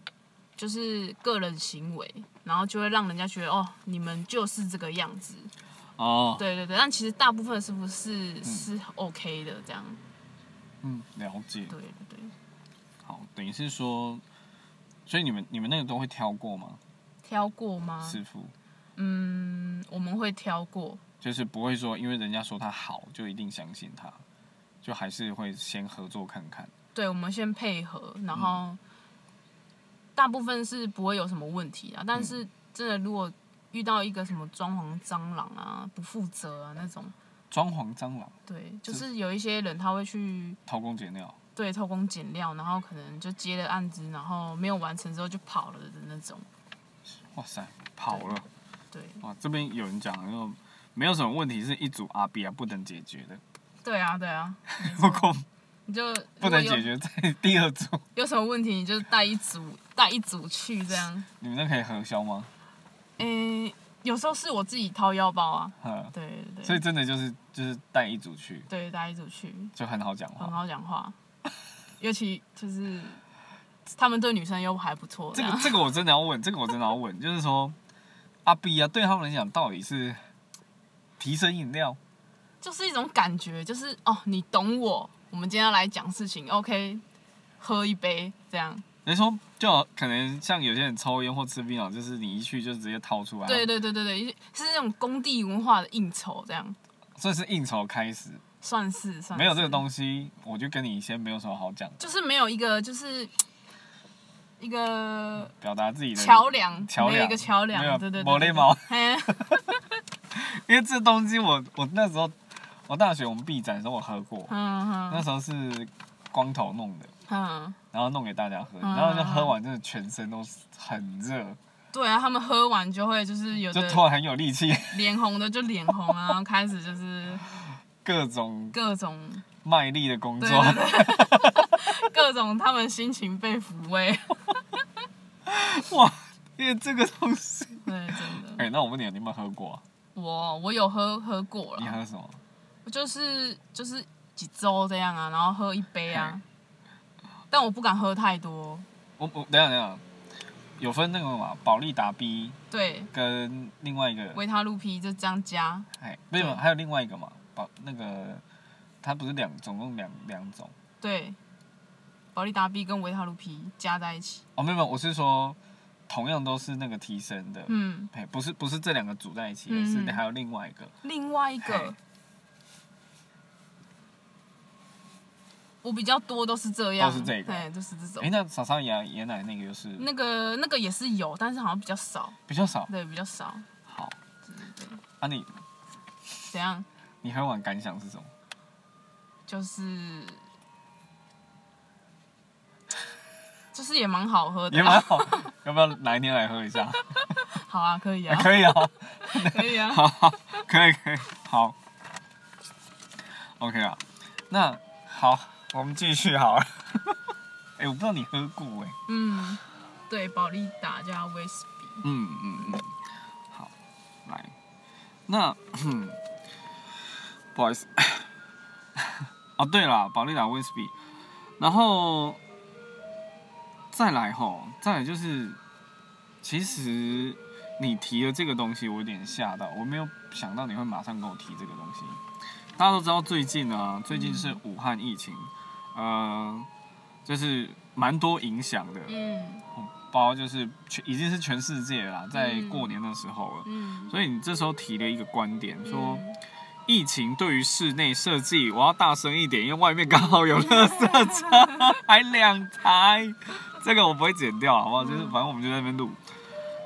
就是个人行为，然后就会让人家觉得哦，你们就是这个样子。哦，对对对，但其实大部分师傅是、是 OK 的，这样。嗯，了解。对对对，好，等于是说，所以你们你们那个都会挑过吗？挑过吗？师傅嗯，我们会挑过。就是不会说，因为人家说他好，就一定相信他，就还是会先合作看看。对，我们先配合，然嗯后大部分是不会有什么问题啊。但嗯是真的，如果遇到一个什么装潢蟑螂啊、不负责啊那种，装潢蟑螂对，就是有一些人他会去偷工减料，对偷工减料，然后可能就接了案子，然后没有完成之后就跑了的那种。哇塞，跑了对哇！这边有人讲，那个没有什么问题，是一组阿 B 啊不能解决的，对啊，对啊，不过你就不能解决在第二组。有什么问题，你就带一组带一组去这样。你们那可以核销吗？诶、有时候是我自己掏腰包啊。呵，对对对。所以真的就是就是带一组去，对带一组去，就很好讲话很。好讲话，尤其就是他们对女生又还不错，这个这个我真的要问，这个我真的要问，就是说阿 B 啊，对他们来讲到底是提神饮料，就是一种感觉，就是哦，你懂我，我们今天要来讲事情，OK，喝一杯这样。你说就可能像有些人抽烟或吃槟榔，就是你一去就直接掏出来，对，对对对对，是那种工地文化的应酬，这样。所以是应酬开始，算是算是没有这个东西，我就跟你先没有什么好讲，就是没有一个就是一个表达自己的桥梁，桥梁一个桥梁对对对，没礼貌嘿。<laughs> 因为这东西我我那时候我大学我们 B 展的时候我喝过，嗯嗯。那时候是光头弄的，嗯，然后弄给大家喝，嗯然后就喝完真的全身都是很热，对啊，他们喝完就会就是有就突然很有力气，脸红的就脸红啊，<laughs> 然后开始就是各种各种卖力的工对作。<laughs> 各种他们心情被抚慰，<laughs> 哇，因为这个东西，<laughs> 对，真的。哎、那我问你，你有没有喝过啊、我我有喝喝过了，你喝什么？我就是就是几周这样啊，然后喝一杯啊，但我不敢喝太多。我我等下等下，有分那个嘛，保利达 B 对，跟另外一个，维他露 P 就这样加，哎，没有，对还有另外一个嘛，保那个它不是两，总共两两种。对，保利达 B 跟维他露 P 加在一起，哦，没有没有，我是说同样都是那个提升的，嗯，哎，不是不是这两个组在一起，嗯是还有另外一个。另外一嘿个。我比较多都是这样，都是这个对，都是这种哎，。那莎莎椰椰奶那个又是那个那个也是有，但是好像比较少，比较少。对，比较少。好，对啊你怎样？你喝完感想是什么？就是就是也蛮好喝的啊，也蛮好，要不要哪一天来喝一下？<laughs> 好啊，可以啊，<laughs> 可以啊，<laughs> 可以啊。好，可以可以，好，OK 啊，那好，我们继续好了。哎、我不知道你喝过哎、嗯，对，保利达加威士比。嗯嗯嗯，好，来，那不好意思，哦对了，保利达威士比，然后再来吼，再来就是，其实你提的这个东西，我有点吓到，我没有想到你会马上跟我提这个东西。大家都知道最近呢，最近是武汉疫情，呃，就是蛮多影响的，嗯。包括就是全已经是全世界啦，在嗯过年的时候了。嗯，所以你这时候提了一个观点，说嗯。疫情对于室内设计，我要大声一点，因为外面刚好有垃圾车，<laughs> 还两台，这个我不会剪掉，好不好？就是反正我们就在那边录。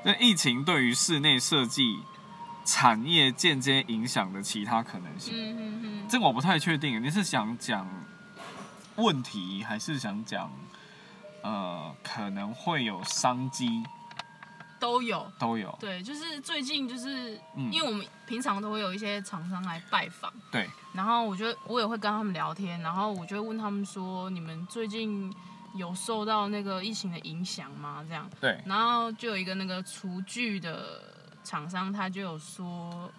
那疫情对于室内设计产业间接影响的其他可能性，嗯嗯嗯，这个我不太确定。你是想讲问题，还是想讲呃可能会有商机？都有。都有。对，就是最近就是，嗯因为我们平常都会有一些厂商来拜访，对，然后我就我也会跟他们聊天，然后我就会问他们说，你们最近有受到那个疫情的影响吗？这样，对，然后就有一个那个厨具的厂商，他就有说，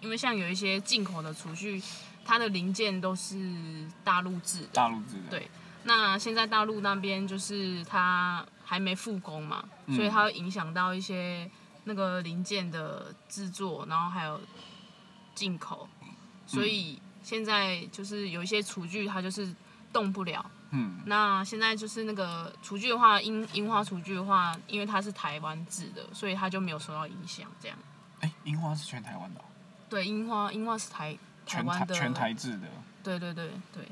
因为像有一些进口的厨具，它的零件都是大陆制的，大陆制的。对那现在大陆那边就是它还没复工嘛，嗯所以它会影响到一些那个零件的制作，然后还有进口，所以现在就是有一些厨具它就是动不了。嗯，那现在就是那个厨具的话，樱樱花厨具的话，因为它是台湾制的，所以它就没有受到影响。这样，哎，樱花是全台湾的哦、对，樱花樱花是台台湾的，台全台制的。对对对对，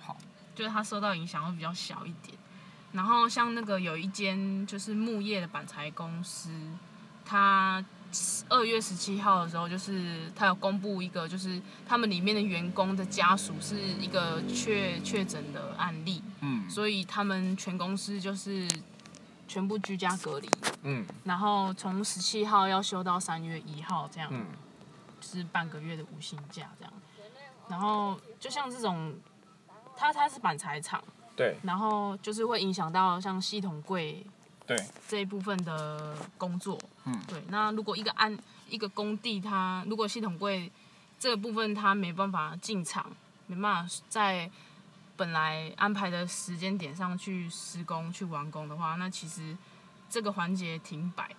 好，就是它受到影响会比较小一点。然后像那个有一间就是木业的板材公司，它二月十七号的时候，就是他有公布一个，就是他们里面的员工的家属是一个确确诊的案例，嗯所以他们全公司就是全部居家隔离，嗯然后从十七号要休到三月一号这样。嗯，就是半个月的无薪假这样。然后就像这种，他他是板材厂，对然后就是会影响到像系统柜对，这一部分的工作。嗯对。那如果一个安一个工地它，如果系统柜这个部分它没办法进场，没办法在本来安排的时间点上去施工去完工的话，那其实这个环节停摆，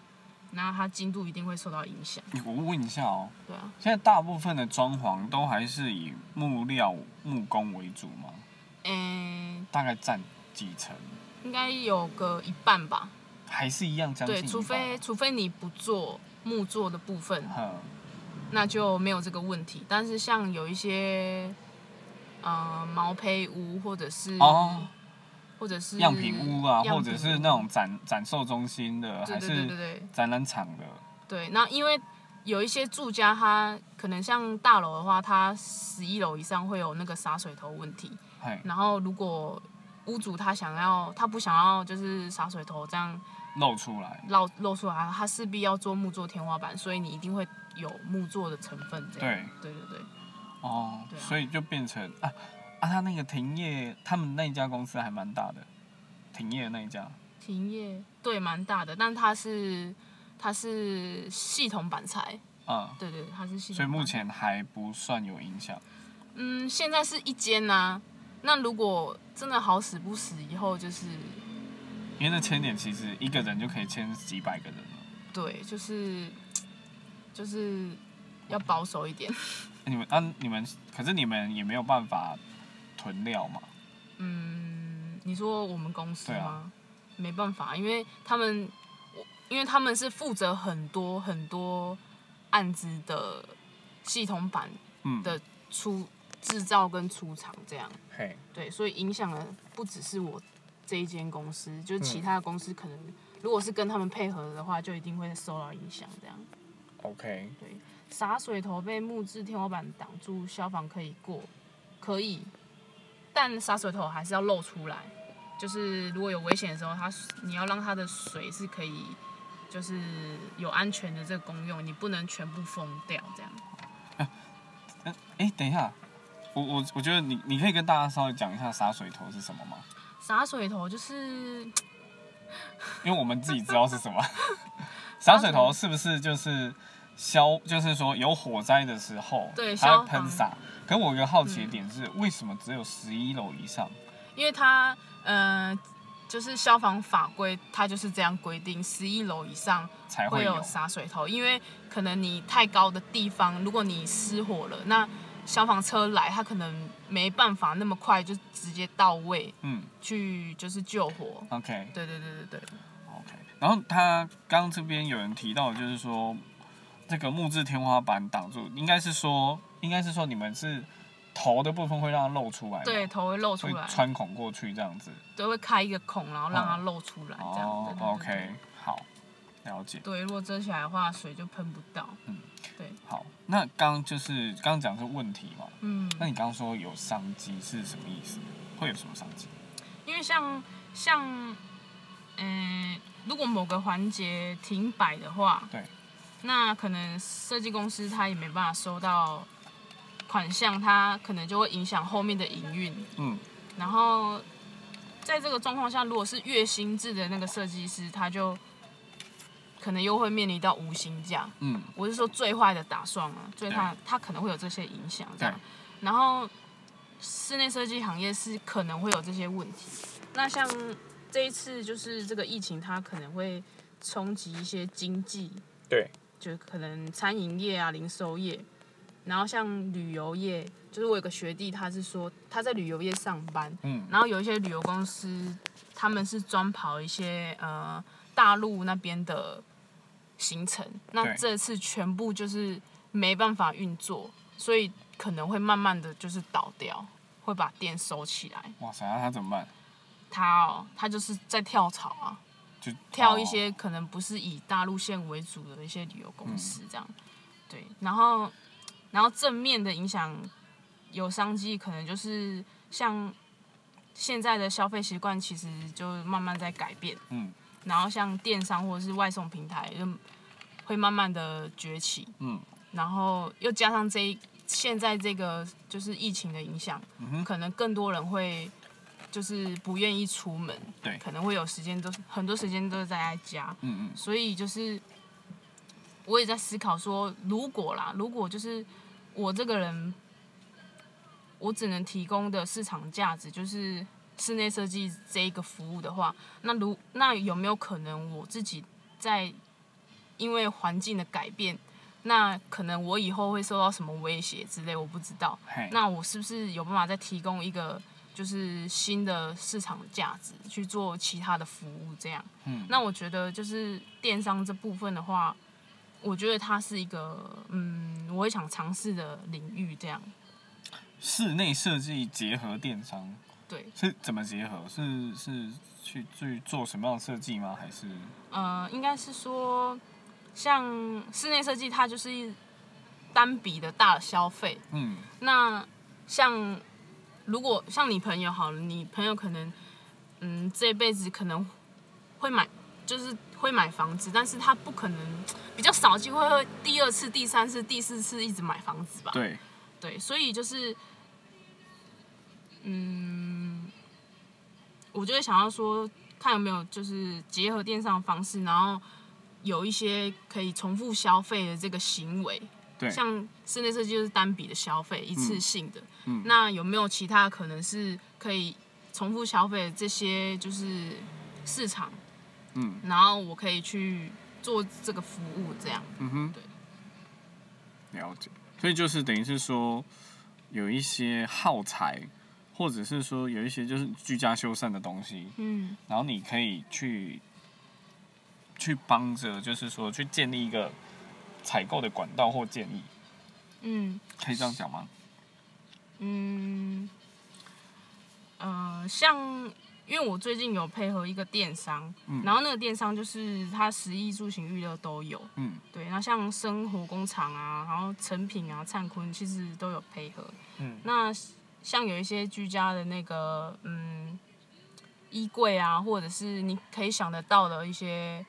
那它精度一定会受到影响。我问一下哦，对啊。现在大部分的装潢都还是以木料、木工为主吗？嗯，大概占几成？应该有个一半吧。还是一样将近对，除非除非你不做木做的部分，哼那就没有这个问题。但是像有一些呃毛坯屋，或者是、哦或者是样品屋啊，样或者是那种展展售中心的，还对对对对展览场的，对。那因为有一些住家，它可能像大楼的话，它十一楼以上会有那个洒水头问题。嘿，然后如果屋主他想要，他不想要就是洒水头这样露出来。露露出来，它势必要做木做天花板，所以你一定会有木做的成分这样。对，对对对，哦，对啊所以就变成啊啊，他那个停业，他们那一家公司还蛮大的，停业那一家，停业对蛮大的，但它是它是系统板材，嗯，对对，它是系统。所以目前还不算有影响。嗯，现在是一间呐、那如果真的好死不死，以后就是因为那签点其实一个人就可以签几百个人了。对，就是就是要保守一点。<laughs> 你们啊，你们可是你们也没有办法囤料嘛？嗯，你说我们公司吗？对啊没办法，因为他们，我因为他们是负责很多很多案子的系统版嗯，的出制造跟出厂这样，嘿，对，所以影响的不只是我这一间公司，就是其嗯他的公司可能如果是跟他们配合的话，就一定会受到影响这样。，OK，对，洒水头被木质天花板挡住，消防可以过，可以，但洒水头还是要露出来。就是如果有危险的时候，它你要让它的水是可以，就是有安全的这个功用，你不能全部封掉这样。等一下，我我我觉得你你可以跟大家稍微讲一下洒水头是什么吗？洒水头就是，<laughs> 因为我们自己知道是什么。<laughs> 洒水头是不是就是消？就是说有火灾的时候，对消防会喷洒。可我有一个好奇的点是，为什么只有十一楼以上？因为它呃，就是消防法规，它就是这样规定，十一楼以上才会会有洒水头，因为可能你太高的地方，如果你失火了，那消防车来，他可能没办法那么快就直接到位嗯去就是救火。，OK 对对对对对，OK。然后他刚刚这边有人提到，就是说这个木质天花板挡住，应该是说，应该是说你们是头的部分会让它露出来，对，，头会露出来，穿孔过去这样子。对，会开一个孔，然后让它露出来，这样。哦对对对对，OK，好，了解。对，如果遮起来的话，水就喷不到。嗯，对，好，那刚就是刚刚讲的是问题嘛？嗯，那你刚刚说有商机是什么意思？会有什么商机？因为像像，嗯、如果某个环节停摆的话，对，那可能设计公司他也没办法收到款项，他可能就会影响后面的营运。嗯，然后在这个状况下，如果是月薪制的那个设计师，他就可能又会面临到无薪假。嗯，我是说最坏的打算啊，最他他可能会有这些影响这样。对。然后室内设计行业是可能会有这些问题。那像这一次就是这个疫情，它可能会冲击一些经济，对，就可能餐饮业啊、零售业，然后像旅游业，就是我有个学弟，他是说他在旅游业上班，嗯，然后有一些旅游公司，他们是专跑一些呃大陆那边的行程，那这次全部就是没办法运作，所以可能会慢慢的就是倒掉，会把店收起来。哇塞，那他怎么办？他哦，他就是在跳槽啊，就跳一哦。些可能不是以大陆线为主的一些旅游公司嗯。这样，对，然后然后正面的影响有商机，可能就是像现在的消费习惯其实就慢慢在改变，嗯然后像电商或者是外送平台就会慢慢的崛起，嗯。然后又加上这一现在这个就是疫情的影响，嗯哼，可能更多人会就是不愿意出门，对。可能会有时间都很多时间都是在家，嗯。嗯。所以就是我也在思考说，如果啦，如果就是我这个人，我只能提供的市场价值就是室内设计这一个服务的话，那如那有没有可能我自己在因为环境的改变，那可能我以后会受到什么威胁之类，我不知道。那我是不是有办法再提供一个就是新的市场价值去做其他的服务？这样，嗯那我觉得就是电商这部分的话，我觉得它是一个嗯，我也想尝试的领域。这样，室内设计结合电商对，是怎么结合？是是去去做什么样的设计吗？还是呃，应该是说，像室内设计，它就是单笔的大消费，嗯那像如果像你朋友好了，你朋友可能嗯这辈子可能会买，就是会买房子，但是他不可能比较少机会会第二次、第三次、第四次一直买房子吧？对，对，所以就是嗯，我就会想要说，看有没有就是结合电商的方式，然后有一些可以重复消费的这个行为。对像室内设计就是单笔的消费，一次性的。嗯那有没有其他可能是可以重复消费的这些就是市场？嗯然后我可以去做这个服务，这样。嗯哼，对，了解。所以就是等于是说，有一些耗材，或者是说有一些就是居家修缮的东西，嗯，然后你可以去去帮着，就是说去建立一个采购的管道或建议，嗯。可以这样讲吗？嗯，呃，像因为我最近有配合一个电商，嗯。然后那个电商就是它食衣住行娱乐都有，嗯。对，那像生活工厂啊，然后成品啊、灿坤其实都有配合。嗯。那像有一些居家的那个嗯衣柜啊，或者是你可以想得到的一些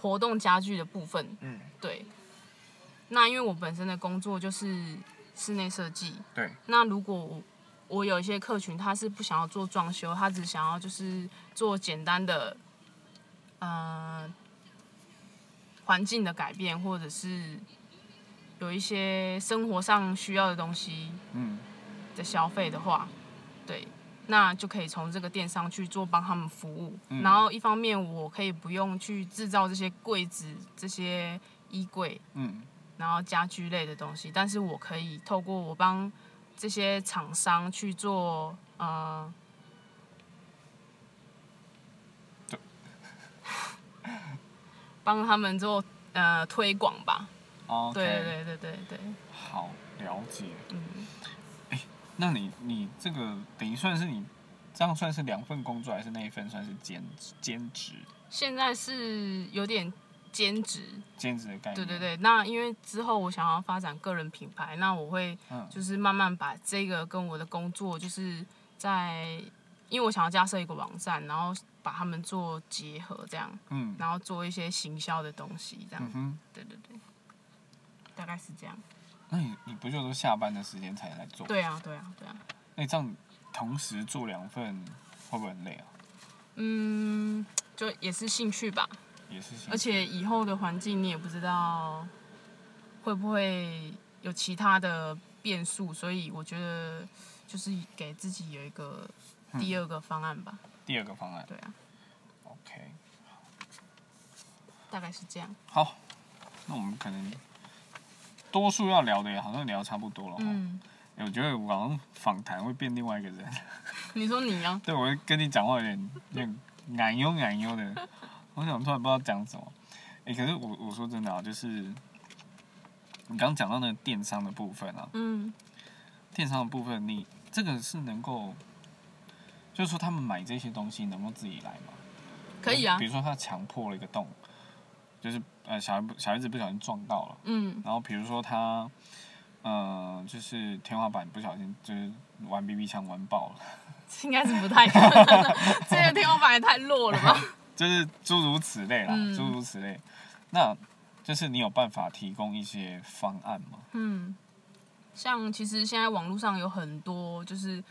活动家具的部分，嗯，对。那因为我本身的工作就是室内设计，对，那如果我我有一些客群，他是不想要做装修，他只想要就是做简单的，呃，环境的改变，或者是有一些生活上需要的东西嗯的消费的话，对，那就可以从这个电商去做帮他们服务。嗯然后一方面我可以不用去制造这些柜子、这些衣柜，嗯然后家居类的东西，但是我可以透过我帮这些厂商去做呃，帮他们做呃推广吧。，OK，对对对对对，好了解。嗯，那你你这个等于算是你这样算是两份工作，还是那一份算是兼职兼职现在是有点兼职，兼职的概念？对对，对。那因为之后我想要发展个人品牌，那我会嗯就是慢慢把这个跟我的工作，就是在因为我想要架设一个网站，然后把他们做结合，这样，嗯然后做一些行销的东西，这样。对对对，大概是这样。那你你不就都下班的时间才来做？对啊，对啊，对啊。那你这样同时做两份，会不会很累啊？嗯，就也是兴趣吧，也是兴趣，而且以后的环境你也不知道会不会有其他的变数，所以我觉得就是给自己有一个第二个方案吧。第二个方案对啊，，OK，大概是这样。好，那我们可能多数要聊的也好像聊差不多了。嗯，嗯，我觉得我好像访谈会变另外一个人，<laughs> 你说你啊？<laughs> 对我会跟你讲话有点有点奶油奶油的，我想突然不知道讲什么。哎、可是我我说真的啊，就是你刚刚讲到那个电商的部分啊，嗯，电商的部分，你这个是能够，就是说他们买这些东西能够自己来吗？可以啊比。如说他强迫了一个洞，就是呃小孩不小孩子不小心撞到了，嗯，然后比如说他，呃，就是天花板不小心就是玩 BB 枪玩爆了，<laughs> 应该是不太可能。这个天花板也太弱了吧？<laughs> <laughs> 就是诸如此类啦，嗯诸如此类。那就是你有办法提供一些方案吗？嗯，像其实现在网络上有很多就是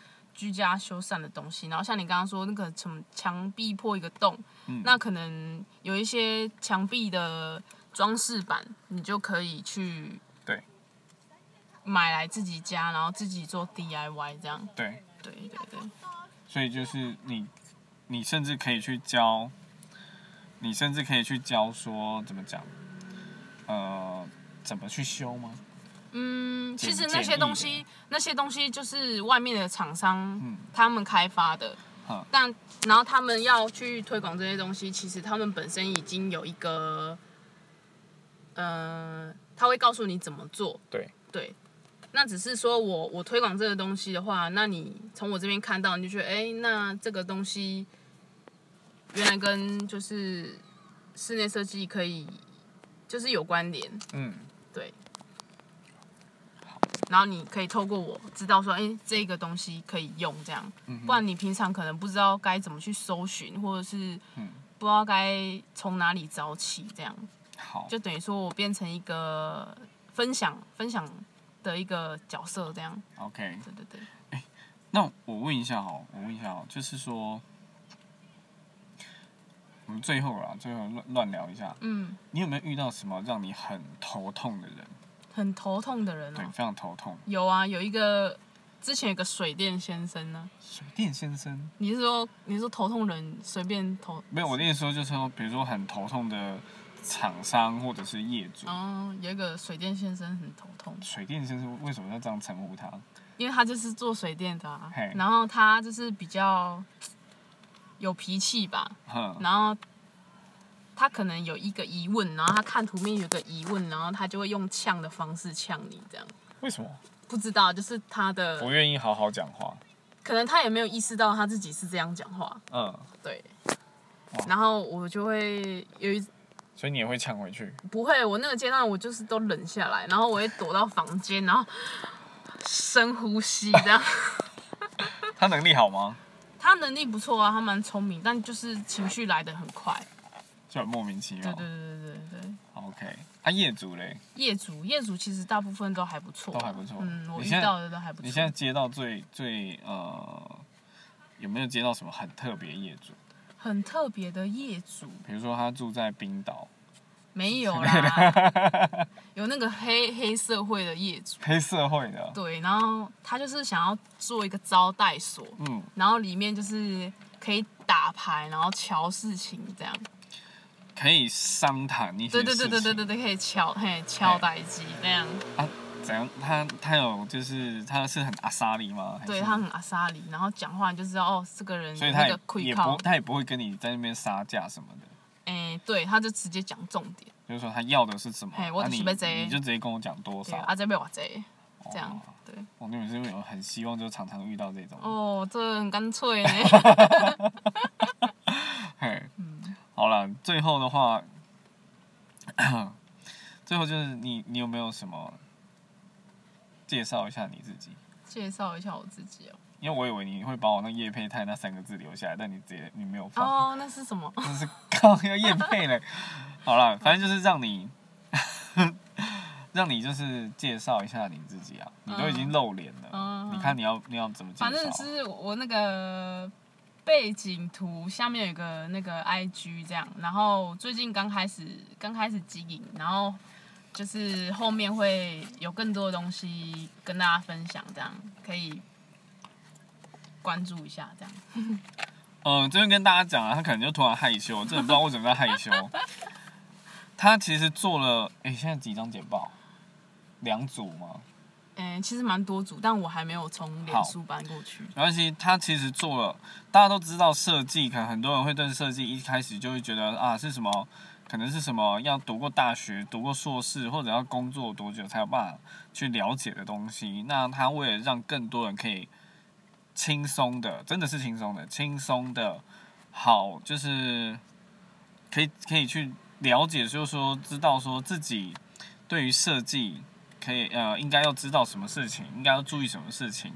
居家修缮的东西，然后像你刚刚说那个什么墙壁破一个洞，嗯那可能有一些墙壁的装饰板，你就可以去对买来自己家，然后自己做 DIY 这样。对，对对对，所以就是你，你甚至可以去教，你甚至可以去教说怎么讲，呃，怎么去修吗？嗯，其实那些东西，那些东西就是外面的厂商嗯。他们开发的。哼，但然后他们要去推广这些东西，其实他们本身已经有一个，呃，他会告诉你怎么做，对。对。那只是说我我推广这个东西的话，那你从我这边看到，你就觉得，哎、那这个东西原来跟就是室内设计可以就是有关联，嗯，对。然后你可以透过我知道说，哎，这个东西可以用这样，不然你平常可能不知道该怎么去搜寻，或者是嗯不知道该从哪里找起，这样。好，就等于说我变成一个分享分享的一个角色，这样，OK。对对对，那我问一下哈，我问一下哈，就是说，我们最后啊，最后乱乱聊一下，嗯，你有没有遇到什么让你很头痛的人？很头痛的人对，哦，非常头痛。有啊，有一个之前有个水电先生呢，水电先生，你是说你是说头痛人随便头？没有，我的意思说就是说，比如说很头痛的厂商或者是业主，哦，有一个水电先生很头痛。水电先生为什么要这样称呼他？因为他就是做水电的、啊嘿，然后他就是比较有脾气吧，哼，然后他可能有一个疑问，然后他看图面有个疑问，然后他就会用呛的方式呛你，这样为什么不知道就是他的不愿意好好讲话？可能他也没有意识到他自己是这样讲话，嗯，对。然后我就会有一所以你也会呛回去。不会，我那个阶段我就是都冷下来，然后我会躲到房间，然后深呼吸这样。<laughs> 他能力好吗？他能力不错啊，他蛮聪明，但就是情绪来得很快。就很莫名其妙。对对对对对。对。OK，啊，业主嘞，业主业主其实大部分都还不错。啊，都还不错。嗯，我遇到的都还不错。你现在接到最最呃，有没有接到什么很特别业主？很特别的业主。比如说他住在冰岛，没有啦，有那个黑黑社会的业主，黑社会的，对，然后他就是想要做一个招待所，嗯，然后里面就是可以打牌，然后瞧事情这样。可以商谈一些对对对对对对对，可以敲嘿敲代机那样。啊，怎样？他他有就是他是很阿莎利吗？对他很阿莎里，然后讲话你就知道哦，这个人所以他也也不，他也不会跟你在那边杀价什么的，哎，对，他就直接讲重点，就是说他要的是什么，嘿我啊你就是要这个你就直接跟我讲多，少。啊这边我这这样哦，对。我那边是有很希望就常常遇到这种，哦，这很干脆呢。<laughs> 好了，最后的话，最后就是你你有没有什么介绍一下你自己？介绍一下我自己哦。因为我以为你会把我那叶配泰那三个字留下来，但你直接你没有放。哦，那是什么？那是靠要叶配嘞。好了，反正就是让你，<laughs> 让你就是介绍一下你自己啊。你都已经露脸了，嗯你看你要你要怎么介绍？反正就是我那个背景图下面有个那个 IG 这样，然后最近刚开始刚开始经营，然后就是后面会有更多的东西跟大家分享，这样可以关注一下这样。嗯，<laughs> 这边跟大家讲啊，他可能就突然害羞，真的不知道为什么在害羞。<laughs> 他其实做了，哎、现在几张简报？两组吗？嗯、其实蛮多组，但我还没有从脸书搬过去。没关系，他其实做了，大家都知道设计，可能很多人会对设计一开始就会觉得啊是什么，可能是什么要读过大学、读过硕士，或者要工作多久才有办法去了解的东西。那他为了让更多人可以轻松的，真的是轻松的，轻松的，好，就是可以可以去了解，就是说知道说自己对于设计可以呃应该要知道什么事情，应该要注意什么事情。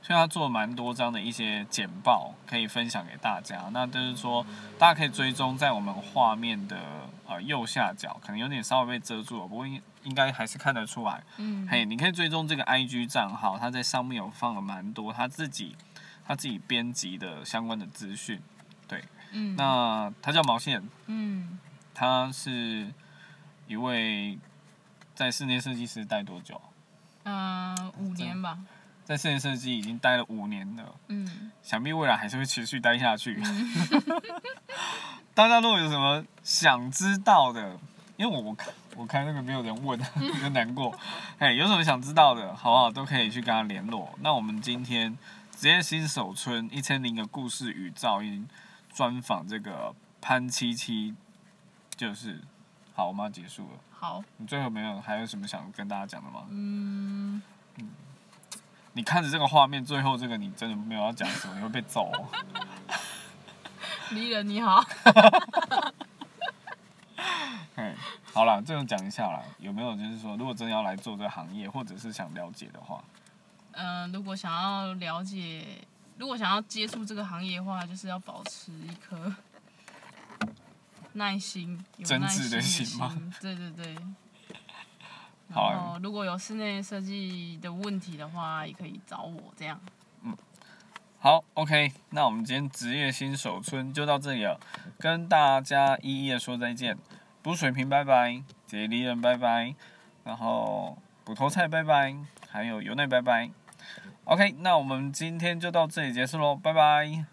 所以他做了蛮多张的一些简报，可以分享给大家。那就是说，大家可以追踪在我们画面的呃右下角，可能有点稍微被遮住了，不过应应该还是看得出来。嗯，嘿，你可以追踪这个 IG 账号，他在上面有放了蛮多他自己他自己编辑的相关的资讯。对嗯，那他叫毛线，嗯，他是一位在室内设计师待多久？嗯、五年吧。在室内设计已经待了五年了。嗯，想必未来还是会持续待下去。<laughs> <laughs> 大家如果有什么想知道的，因为我我看我看那个没有人问，<laughs> 就难过。哎，有什么想知道的，好不好？都可以去跟他联络。那我们今天职业新手村一千零个故事与噪音专访这个潘七七，就是好，我们要结束了。好，你最后没有还有什么想跟大家讲的吗？嗯，你看着这个画面，最后这个你真的没有要讲什么，你会被揍、哦。<laughs> 离人你好。<laughs> 嗯，好了，这种讲一下啦，有没有就是说，如果真的要来做这个行业，或者是想了解的话，嗯、如果想要了解，如果想要接触这个行业的话，就是要保持一颗耐心、有耐真挚的心 <laughs> 对对对。好然后，如果有室内设计的问题的话，也可以找我这样。好，OK，那我们今天职业新手村就到这里了，跟大家一一的说再见。补水瓶拜拜，杰离人拜拜，然后补头菜拜拜，还有油奈拜拜。OK，那我们今天就到这里结束喽，拜拜。